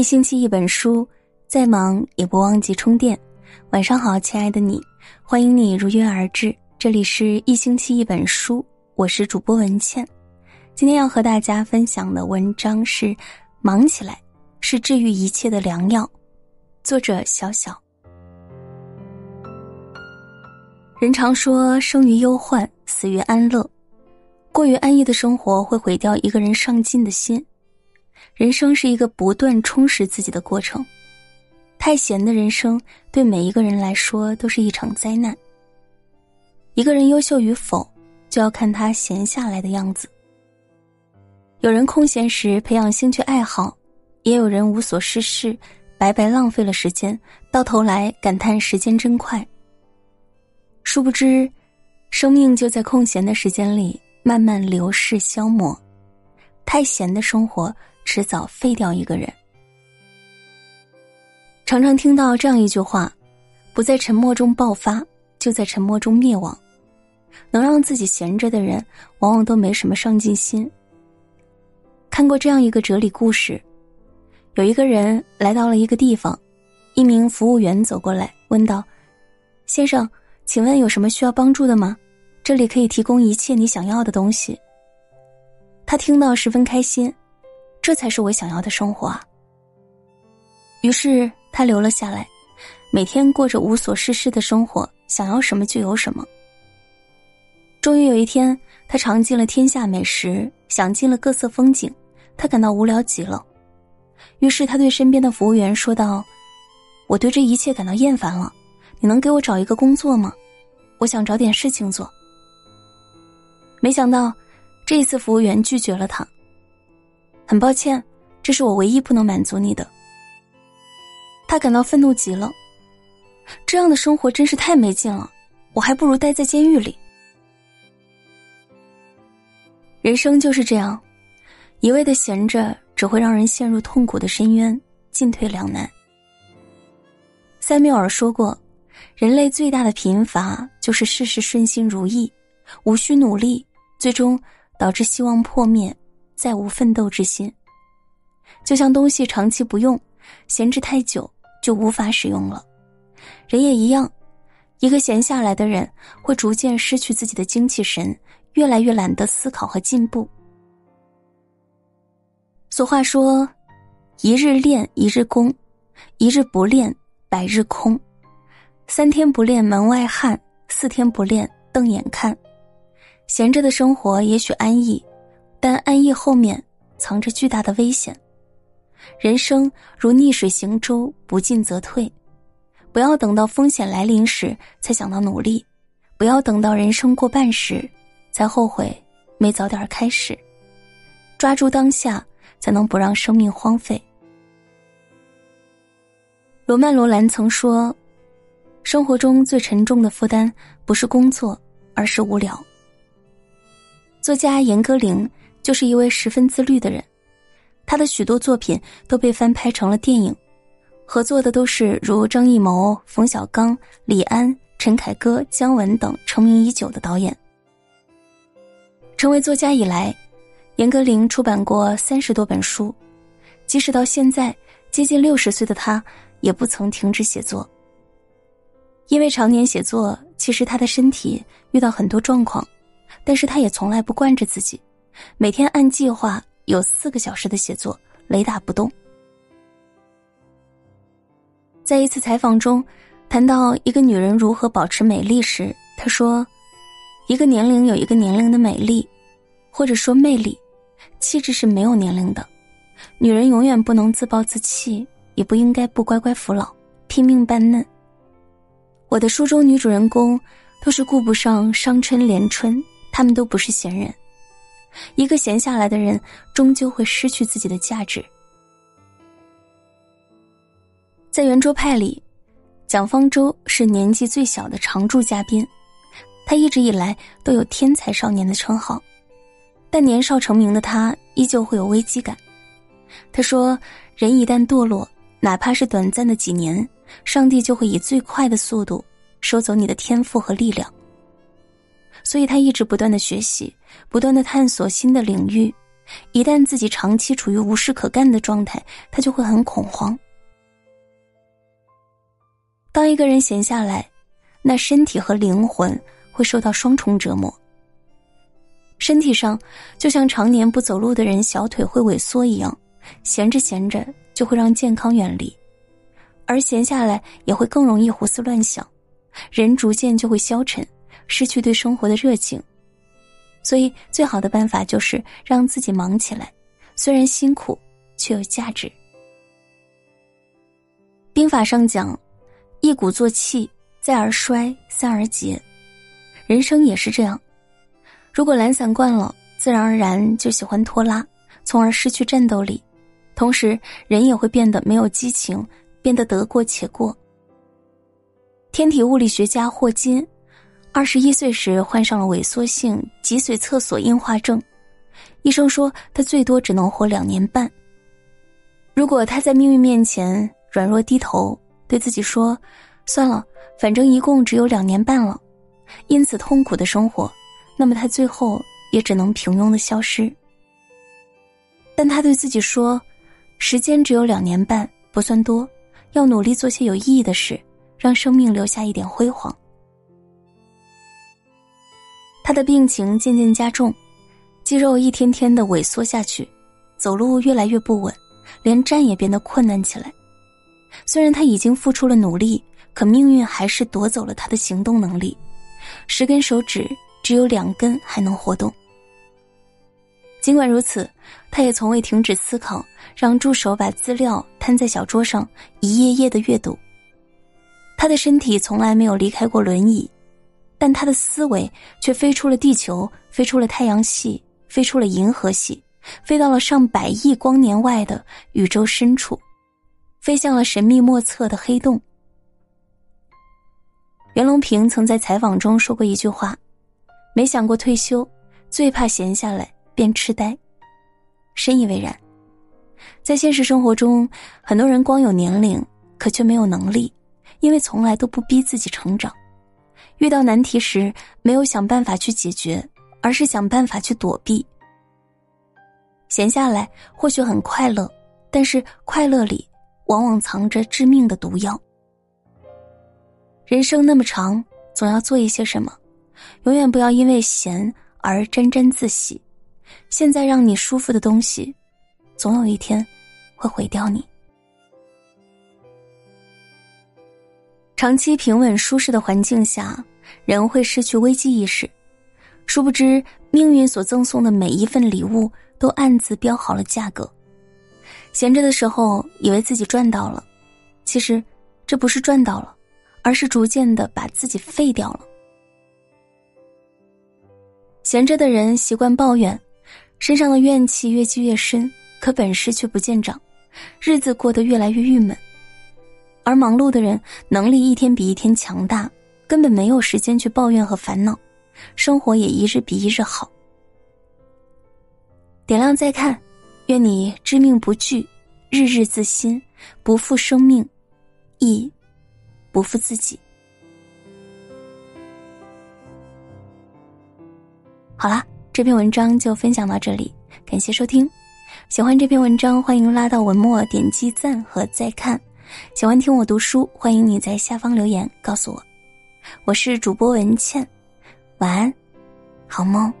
一星期一本书，再忙也不忘记充电。晚上好，亲爱的你，欢迎你如约而至。这里是一星期一本书，我是主播文倩。今天要和大家分享的文章是《忙起来是治愈一切的良药》，作者小小。人常说，生于忧患，死于安乐。过于安逸的生活会毁掉一个人上进的心。人生是一个不断充实自己的过程。太闲的人生对每一个人来说都是一场灾难。一个人优秀与否，就要看他闲下来的样子。有人空闲时培养兴趣爱好，也有人无所事事，白白浪费了时间，到头来感叹时间真快。殊不知，生命就在空闲的时间里。慢慢流逝消磨，太闲的生活迟早废掉一个人。常常听到这样一句话：“不在沉默中爆发，就在沉默中灭亡。”能让自己闲着的人，往往都没什么上进心。看过这样一个哲理故事：有一个人来到了一个地方，一名服务员走过来问道：“先生，请问有什么需要帮助的吗？”这里可以提供一切你想要的东西。他听到十分开心，这才是我想要的生活啊！于是他留了下来，每天过着无所事事的生活，想要什么就有什么。终于有一天，他尝尽了天下美食，享尽了各色风景，他感到无聊极了。于是他对身边的服务员说道：“我对这一切感到厌烦了，你能给我找一个工作吗？我想找点事情做。”没想到，这一次服务员拒绝了他。很抱歉，这是我唯一不能满足你的。他感到愤怒极了，这样的生活真是太没劲了，我还不如待在监狱里。人生就是这样，一味的闲着，只会让人陷入痛苦的深渊，进退两难。塞缪尔说过，人类最大的贫乏就是事事顺心如意，无需努力。最终导致希望破灭，再无奋斗之心。就像东西长期不用，闲置太久就无法使用了。人也一样，一个闲下来的人会逐渐失去自己的精气神，越来越懒得思考和进步。俗话说：“一日练，一日功；一日不练，百日空。三天不练，门外汉；四天不练，瞪眼看。”闲着的生活也许安逸，但安逸后面藏着巨大的危险。人生如逆水行舟，不进则退。不要等到风险来临时才想到努力，不要等到人生过半时才后悔没早点开始。抓住当下，才能不让生命荒废。罗曼·罗兰曾说：“生活中最沉重的负担不是工作，而是无聊。”作家严歌苓就是一位十分自律的人，他的许多作品都被翻拍成了电影，合作的都是如张艺谋、冯小刚、李安、陈凯歌、姜文等成名已久的导演。成为作家以来，严歌苓出版过三十多本书，即使到现在接近六十岁的他，也不曾停止写作。因为常年写作，其实他的身体遇到很多状况。但是他也从来不惯着自己，每天按计划有四个小时的写作，雷打不动。在一次采访中，谈到一个女人如何保持美丽时，她说：“一个年龄有一个年龄的美丽，或者说魅力，气质是没有年龄的。女人永远不能自暴自弃，也不应该不乖乖服老，拼命扮嫩。”我的书中女主人公都是顾不上伤春怜春。他们都不是闲人，一个闲下来的人，终究会失去自己的价值。在圆桌派里，蒋方舟是年纪最小的常驻嘉宾，他一直以来都有天才少年的称号，但年少成名的他依旧会有危机感。他说：“人一旦堕落，哪怕是短暂的几年，上帝就会以最快的速度收走你的天赋和力量。”所以他一直不断的学习，不断的探索新的领域，一旦自己长期处于无事可干的状态，他就会很恐慌。当一个人闲下来，那身体和灵魂会受到双重折磨。身体上就像常年不走路的人小腿会萎缩一样，闲着闲着就会让健康远离，而闲下来也会更容易胡思乱想，人逐渐就会消沉，失去对生活的热情。所以，最好的办法就是让自己忙起来，虽然辛苦，却有价值。兵法上讲：“一鼓作气，再而衰，三而竭。”人生也是这样。如果懒散惯了，自然而然就喜欢拖拉，从而失去战斗力，同时人也会变得没有激情，变得得过且过。天体物理学家霍金，二十一岁时患上了萎缩性脊髓侧索硬化症，医生说他最多只能活两年半。如果他在命运面前软弱低头，对自己说：“算了，反正一共只有两年半了，因此痛苦的生活。”那么他最后也只能平庸的消失。但他对自己说：“时间只有两年半，不算多，要努力做些有意义的事，让生命留下一点辉煌。”他的病情渐渐加重，肌肉一天天的萎缩下去，走路越来越不稳，连站也变得困难起来。虽然他已经付出了努力，可命运还是夺走了他的行动能力，十根手指。只有两根还能活动。尽管如此，他也从未停止思考，让助手把资料摊在小桌上，一页页的阅读。他的身体从来没有离开过轮椅，但他的思维却飞出了地球，飞出了太阳系，飞出了银河系，飞到了上百亿光年外的宇宙深处，飞向了神秘莫测的黑洞。袁隆平曾在采访中说过一句话。没想过退休，最怕闲下来变痴呆。深以为然。在现实生活中，很多人光有年龄，可却没有能力，因为从来都不逼自己成长。遇到难题时，没有想办法去解决，而是想办法去躲避。闲下来或许很快乐，但是快乐里往往藏着致命的毒药。人生那么长，总要做一些什么。永远不要因为闲而沾沾自喜，现在让你舒服的东西，总有一天会毁掉你。长期平稳舒适的环境下，人会失去危机意识，殊不知命运所赠送的每一份礼物都暗自标好了价格。闲着的时候以为自己赚到了，其实这不是赚到了，而是逐渐的把自己废掉了。闲着的人习惯抱怨，身上的怨气越积越深，可本事却不见长，日子过得越来越郁闷。而忙碌的人能力一天比一天强大，根本没有时间去抱怨和烦恼，生活也一日比一日好。点亮再看，愿你知命不惧，日日自新，不负生命，亦不负自己。好啦，这篇文章就分享到这里，感谢收听。喜欢这篇文章，欢迎拉到文末点击赞和再看。喜欢听我读书，欢迎你在下方留言告诉我。我是主播文倩，晚安，好梦。